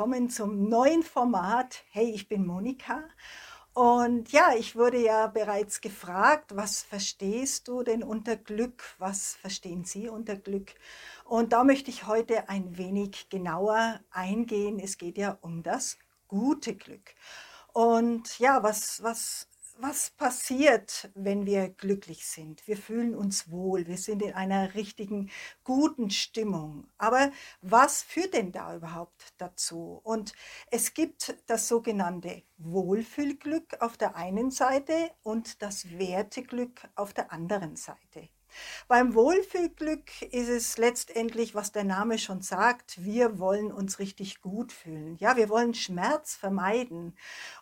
willkommen zum neuen Format. Hey, ich bin Monika. Und ja, ich wurde ja bereits gefragt, was verstehst du denn unter Glück? Was verstehen Sie unter Glück? Und da möchte ich heute ein wenig genauer eingehen. Es geht ja um das gute Glück. Und ja, was, was was passiert, wenn wir glücklich sind? Wir fühlen uns wohl, wir sind in einer richtigen, guten Stimmung. Aber was führt denn da überhaupt dazu? Und es gibt das sogenannte Wohlfühlglück auf der einen Seite und das Werteglück auf der anderen Seite. Beim Wohlfühlglück ist es letztendlich, was der Name schon sagt, wir wollen uns richtig gut fühlen. Ja, wir wollen Schmerz vermeiden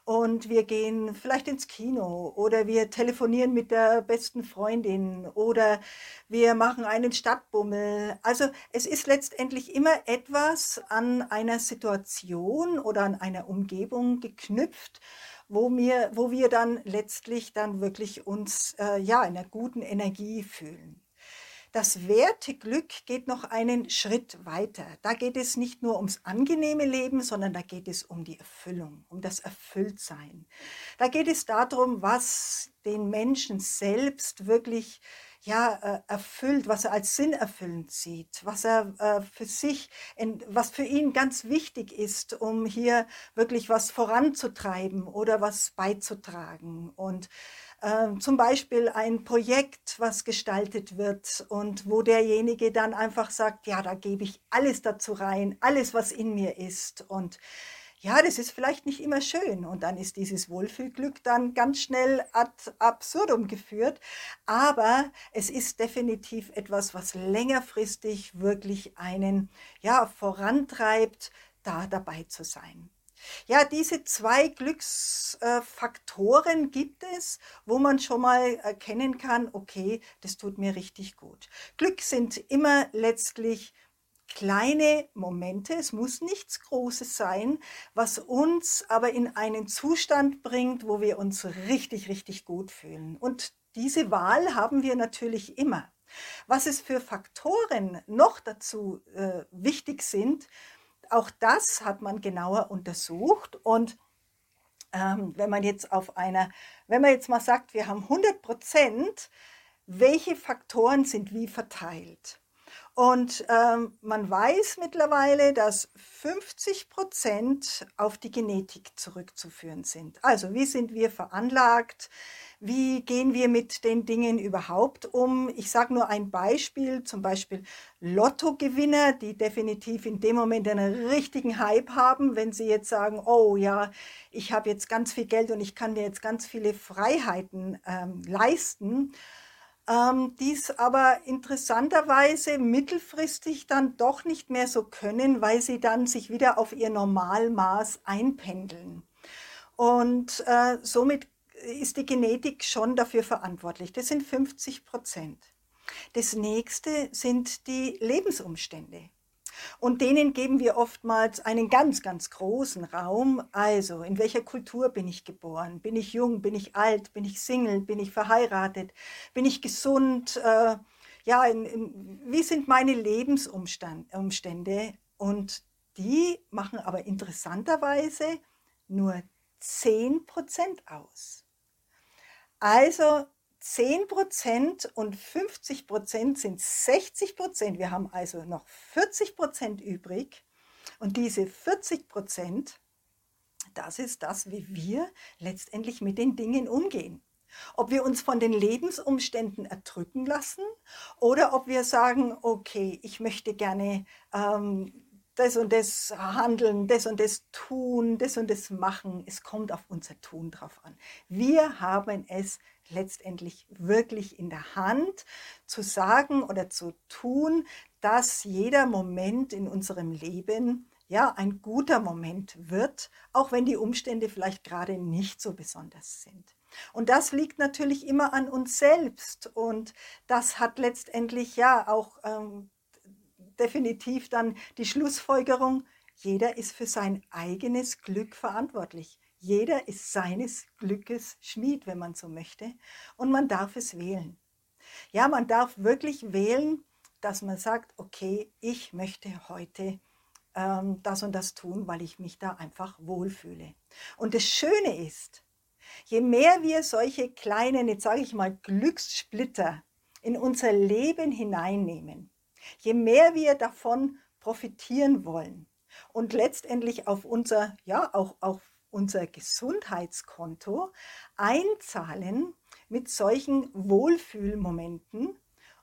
und wir gehen vielleicht ins Kino oder wir telefonieren mit der besten Freundin oder wir machen einen Stadtbummel. Also es ist letztendlich immer etwas an einer Situation oder an einer Umgebung geknüpft, wo wir, wo wir dann letztlich dann wirklich uns äh, ja in einer guten Energie fühlen. Das Werteglück geht noch einen Schritt weiter. Da geht es nicht nur ums angenehme Leben, sondern da geht es um die Erfüllung, um das Erfülltsein. Da geht es darum, was den Menschen selbst wirklich ja, äh, erfüllt, was er als sinnerfüllend sieht, was er äh, für sich, was für ihn ganz wichtig ist, um hier wirklich was voranzutreiben oder was beizutragen. Und äh, zum Beispiel ein Projekt, was gestaltet wird und wo derjenige dann einfach sagt, ja, da gebe ich alles dazu rein, alles, was in mir ist. Und ja, das ist vielleicht nicht immer schön und dann ist dieses Wohlfühlglück dann ganz schnell ad absurdum geführt. Aber es ist definitiv etwas, was längerfristig wirklich einen ja, vorantreibt, da dabei zu sein. Ja, diese zwei Glücksfaktoren gibt es, wo man schon mal erkennen kann, okay, das tut mir richtig gut. Glück sind immer letztlich kleine Momente, es muss nichts Großes sein, was uns aber in einen Zustand bringt, wo wir uns richtig, richtig gut fühlen. Und diese Wahl haben wir natürlich immer. Was es für Faktoren noch dazu äh, wichtig sind, auch das hat man genauer untersucht und ähm, wenn man jetzt auf einer, wenn man jetzt mal sagt, wir haben 100 Prozent, welche Faktoren sind wie verteilt? Und ähm, man weiß mittlerweile, dass 50 Prozent auf die Genetik zurückzuführen sind. Also wie sind wir veranlagt? Wie gehen wir mit den Dingen überhaupt um? Ich sage nur ein Beispiel, zum Beispiel Lottogewinner, die definitiv in dem Moment einen richtigen Hype haben, wenn sie jetzt sagen, oh ja, ich habe jetzt ganz viel Geld und ich kann mir jetzt ganz viele Freiheiten ähm, leisten ähm, dies aber interessanterweise mittelfristig dann doch nicht mehr so können, weil sie dann sich wieder auf ihr Normalmaß einpendeln. Und äh, somit ist die Genetik schon dafür verantwortlich. Das sind 50 Prozent. Das nächste sind die Lebensumstände. Und denen geben wir oftmals einen ganz, ganz großen Raum. Also, in welcher Kultur bin ich geboren? Bin ich jung? Bin ich alt? Bin ich Single? Bin ich verheiratet? Bin ich gesund? Äh, ja, in, in, wie sind meine Lebensumstände? Und die machen aber interessanterweise nur 10% aus. Also 10% und 50% sind 60% Wir haben also noch 40% übrig. Und diese 40% das ist das, wie wir letztendlich mit den Dingen umgehen. Ob wir uns von den Lebensumständen erdrücken lassen oder ob wir sagen, okay, ich möchte gerne ähm, das und das handeln, das und das tun, das und das machen. Es kommt auf unser Tun drauf an. Wir haben es letztendlich wirklich in der Hand zu sagen oder zu tun, dass jeder Moment in unserem Leben ja ein guter Moment wird, auch wenn die Umstände vielleicht gerade nicht so besonders sind. Und das liegt natürlich immer an uns selbst und das hat letztendlich ja auch ähm, definitiv dann die Schlussfolgerung, jeder ist für sein eigenes Glück verantwortlich. Jeder ist seines Glückes Schmied, wenn man so möchte, und man darf es wählen. Ja, man darf wirklich wählen, dass man sagt, okay, ich möchte heute ähm, das und das tun, weil ich mich da einfach wohlfühle. Und das Schöne ist, je mehr wir solche kleinen, jetzt sage ich mal, Glückssplitter in unser Leben hineinnehmen, je mehr wir davon profitieren wollen und letztendlich auf unser, ja, auch auf unser Gesundheitskonto einzahlen mit solchen Wohlfühlmomenten,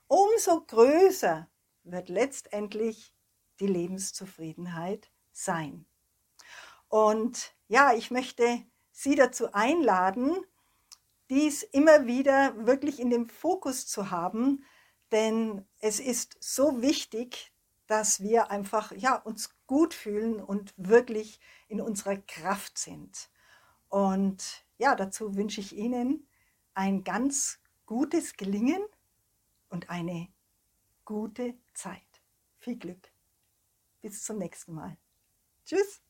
umso größer wird letztendlich die Lebenszufriedenheit sein. Und ja, ich möchte Sie dazu einladen, dies immer wieder wirklich in dem Fokus zu haben, denn es ist so wichtig, dass wir einfach ja, uns gut fühlen und wirklich in unserer Kraft sind. Und ja, dazu wünsche ich Ihnen ein ganz gutes Gelingen und eine gute Zeit. Viel Glück. Bis zum nächsten Mal. Tschüss.